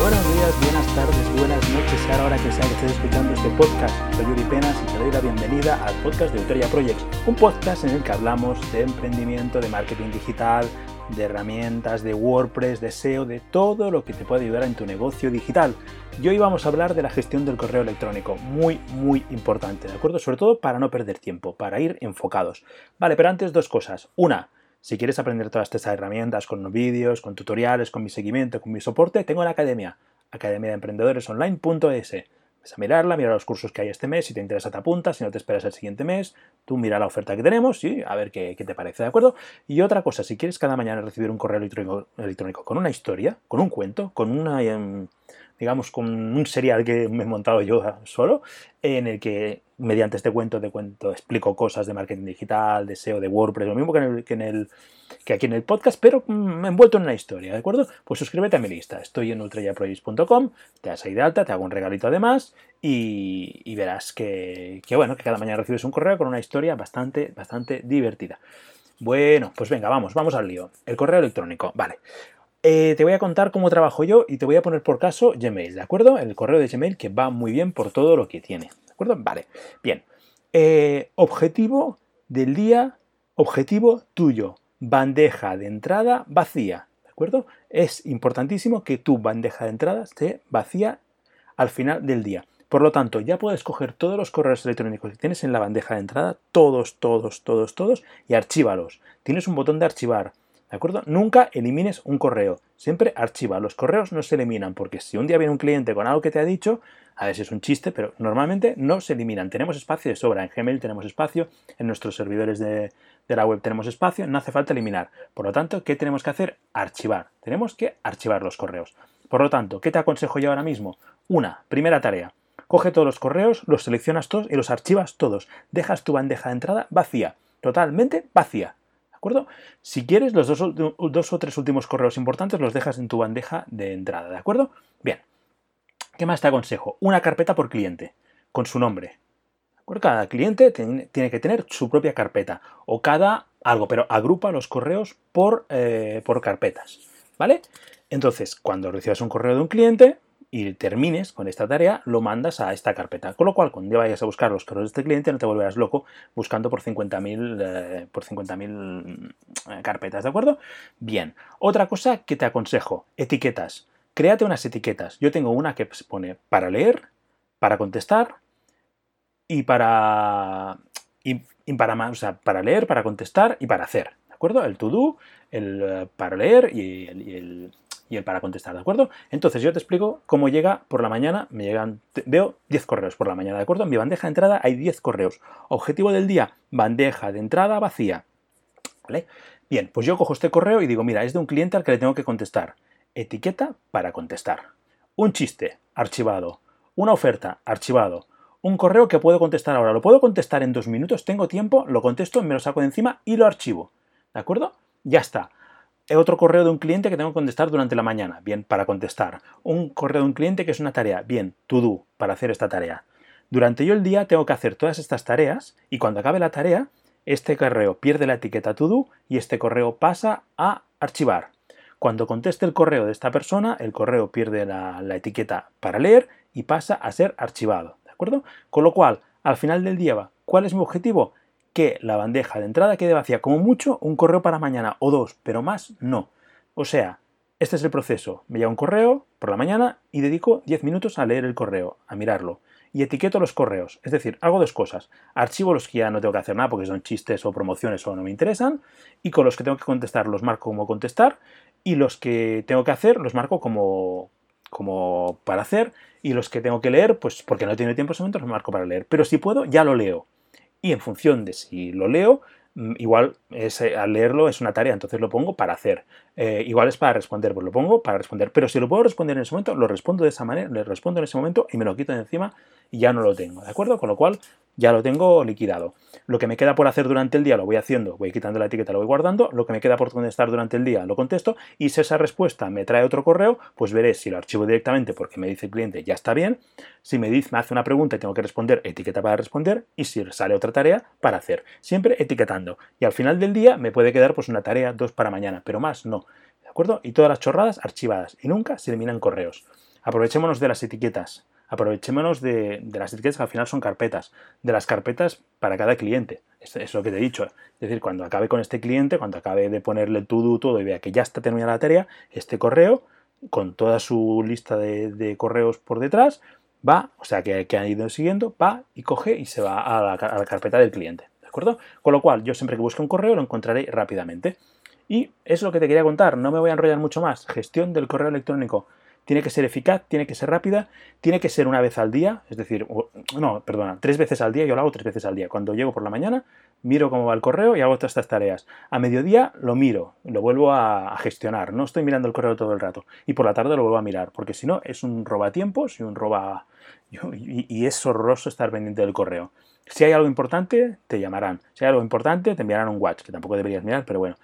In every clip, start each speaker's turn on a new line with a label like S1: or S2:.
S1: Buenos días, buenas tardes, buenas noches, sea la hora que sea que estés escuchando este podcast. Soy Yuri Penas y te doy la bienvenida al podcast de Autoria Projects, un podcast en el que hablamos de emprendimiento, de marketing digital, de herramientas, de WordPress, de SEO, de todo lo que te puede ayudar en tu negocio digital. Y hoy vamos a hablar de la gestión del correo electrónico, muy, muy importante, ¿de acuerdo? Sobre todo para no perder tiempo, para ir enfocados. Vale, pero antes dos cosas. Una, si quieres aprender todas estas herramientas con vídeos, con tutoriales, con mi seguimiento, con mi soporte, tengo la academia, academia de emprendedores online.es. Vas a mirarla, mira los cursos que hay este mes, si te interesa te apuntas, si no te esperas el siguiente mes, tú mira la oferta que tenemos y a ver qué, te parece, ¿de acuerdo? Y otra cosa, si quieres cada mañana recibir un correo electrónico, con una historia, con un cuento, con una... Em, digamos, con un serial que me he montado yo solo, en el que mediante este cuento de cuento explico cosas de marketing digital, de SEO, de WordPress, lo mismo que, en el, que, aquí en el podcast, pero mm, envuelto en una historia, ¿de acuerdo? Pues suscríbete a mi lista, estoy en ultrayaprojects.com, te das ahí de alta, te hago un regalito además y, verás que, bueno, que cada mañana recibes un correo con una historia bastante, bastante divertida. Bueno, pues venga, vamos, vamos al lío. El correo electrónico, vale. Eh, te voy a contar cómo trabajo yo y te voy a poner por caso Gmail, ¿de acuerdo? El correo de Gmail que va muy bien por todo lo que tiene, ¿de acuerdo? Vale, bien. Eh, objetivo del día, objetivo tuyo, bandeja de entrada vacía, ¿de acuerdo? Es importantísimo que tu bandeja de entrada esté vacía al final del día. Por lo tanto, ya puedes coger todos los correos electrónicos que tienes en la bandeja de entrada, todos, todos, todos, todos, y archívalos. Tienes un botón de archivar ¿De acuerdo? Nunca elimines un correo. Siempre archiva. Los correos no se eliminan porque si un día viene un cliente con algo que te ha dicho, a veces es un chiste, pero normalmente no se eliminan. Tenemos espacio de sobra. En Gmail tenemos espacio, en nuestros servidores de, de la web tenemos espacio, no hace falta eliminar. Por lo tanto, ¿qué tenemos que hacer? Archivar. Tenemos que archivar los correos. Por lo tanto, ¿qué te aconsejo yo ahora mismo? Una, primera tarea. Coge todos los correos, los seleccionas todos y los archivas todos. Dejas tu bandeja de entrada vacía, totalmente vacía acuerdo? Si quieres, los dos, dos, o tres últimos correos importantes los dejas en tu bandeja de entrada, ¿de acuerdo? Bien. ¿Qué más te aconsejo? Una carpeta por cliente, con su nombre. Cada cliente tiene que tener su propia carpeta o cada algo, pero agrupa los correos por, eh, por carpetas, ¿vale? Entonces, cuando recibas un correo de un cliente, y termines con esta tarea, lo mandas a esta carpeta. Con lo cual, cuando vayas a buscar los correos de este cliente, no te volverás loco buscando por 50.000 eh, por 50.000 eh, carpetas, ¿de acuerdo? Bien. Otra cosa que te aconsejo, etiquetas. Créate unas etiquetas. Yo tengo una que pone para leer, para contestar y para y, para, o sea, para leer, para contestar y para hacer. ¿De acuerdo? El to do, el eh, para leer y el para contestar, ¿de acuerdo? Entonces yo te explico cómo llega por la mañana, me llegan, veo 10 correos por la mañana, ¿de acuerdo? En mi bandeja de entrada hay 10 correos. Objetivo del día, bandeja de entrada vacía, ¿vale? Bien, pues yo cojo este correo y digo, mira, es de un cliente al que le tengo que contestar. Etiqueta para contestar. Un chiste, archivado. Una oferta, archivado. Un correo que puedo contestar ahora. Lo puedo contestar en dos minutos, tengo tiempo, lo contesto, me lo saco de encima y lo archivo. ¿De acuerdo? Ya está otro correo de un cliente que tengo que contestar durante la mañana, bien, para contestar. Un correo de un cliente que es una tarea, bien, to do, para hacer esta tarea. Durante yo el día tengo que hacer todas estas tareas y cuando acabe la tarea, este correo pierde la etiqueta to do y este correo pasa a archivar. Cuando conteste el correo de esta persona, el correo pierde la, la etiqueta para leer y pasa a ser archivado. ¿De acuerdo? Con lo cual, al final del día, ¿cuál es mi objetivo? Que la bandeja de entrada quede vacía, como mucho un correo para mañana o dos, pero más no. O sea, este es el proceso. Me llega un correo por la mañana y dedico 10 minutos a leer el correo, a mirarlo. Y etiqueto los correos. Es decir, hago dos cosas. Archivo los que ya no tengo que hacer nada porque son chistes o promociones o no me interesan. Y con los que tengo que contestar los marco como contestar. Y los que tengo que hacer los marco como, como para hacer. Y los que tengo que leer, pues porque no tiene tiempo en ese momento, los marco para leer. Pero si puedo, ya lo leo y en función de si lo leo, mm, igual al leerlo es una tarea, entonces lo pongo para hacer. Eh, igual es para responder, pues lo pongo para responder. Pero si lo puedo responder en ese momento, lo respondo de esa manera, le respondo en ese momento y me lo quito de encima y ya no lo tengo, ¿de acuerdo? Con lo cual ya lo tengo liquidado. Lo que me queda por hacer durante el día lo voy haciendo, voy quitando la etiqueta, lo voy guardando, lo que me queda por contestar durante el día lo contesto y si esa respuesta me trae otro correo, pues veré si lo archivo directamente porque me dice el cliente ya está bien, si me dice, me hace una pregunta y tengo que responder, etiqueta para responder y si sale otra tarea para hacer, siempre etiquetando. Y al final del día me puede quedar pues una tarea, dos para mañana, pero más no. ¿De acuerdo? Y todas las chorradas archivadas y nunca se eliminan correos. aprovechémonos de las etiquetas, aprovechémonos de, las etiquetas que al final son carpetas, de las carpetas para cada cliente. Es, lo que te he dicho. Es decir, cuando acabe con este cliente, cuando acabe de ponerle todo, todo y vea que ya está terminada la tarea, este correo, con toda su lista de, correos por detrás, va, o sea, que, que, han ido siguiendo, va y coge y se va a la, a la carpeta del cliente. ¿De acuerdo? Con lo cual, yo siempre que busque un correo lo encontraré rápidamente. Y es lo que te quería contar, no me voy a enrollar mucho más. Gestión del correo electrónico. Tiene que ser eficaz, tiene que ser rápida, tiene que ser una vez al día, es decir, no, perdona, tres veces al día, yo lo hago tres veces al día. Cuando llego por la mañana, miro cómo va el correo y hago todas estas tareas. A mediodía lo miro, lo vuelvo a, gestionar, no estoy mirando el correo todo el rato. Y por la tarde lo vuelvo a mirar, porque si no es un robatiempos y un roba... Y, es horroroso estar pendiente del correo. Si hay algo importante, te llamarán. Si hay algo importante, te enviarán un watch, que tampoco deberías mirar, pero bueno.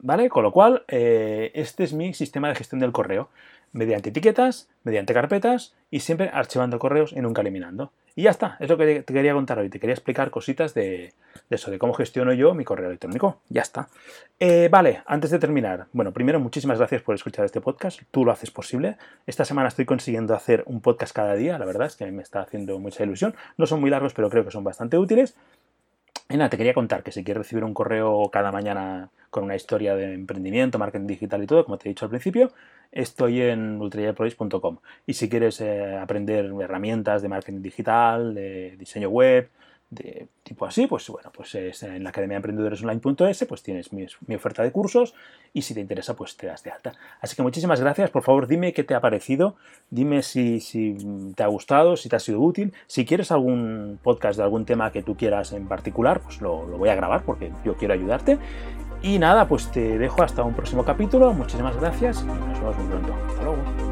S1: ¿Vale? Con lo cual, eh, este es mi sistema de gestión del correo. Mediante etiquetas, mediante carpetas y siempre archivando correos y nunca eliminando. Y ya está, es lo que te quería contar hoy. Te quería explicar cositas de, eso, de cómo gestiono yo mi correo electrónico. Ya está. Eh, vale, antes de terminar, bueno, primero muchísimas gracias por escuchar este podcast. Tú lo haces posible. Esta semana estoy consiguiendo hacer un podcast cada día. La verdad es que me está haciendo mucha ilusión. No son muy largos, pero creo que son bastante útiles. Nada, te quería contar que si quieres recibir un correo cada mañana con una historia de emprendimiento, marketing digital y todo, como te he dicho al principio, estoy en ultrayaprois.com. Y si quieres eh, aprender herramientas de marketing digital, de diseño web, de tipo así, pues bueno, pues es en la Academia de Emprendedores Online.es, pues tienes mi, oferta de cursos y si te interesa, pues te das de alta. Así que muchísimas gracias, por favor dime qué te ha parecido, dime si, te ha gustado, si te ha sido útil, si quieres algún podcast de algún tema que tú quieras en particular, pues lo, lo voy a grabar porque yo quiero ayudarte. Y nada, pues te dejo hasta un próximo capítulo, muchísimas gracias y nos vemos muy pronto. Hasta luego.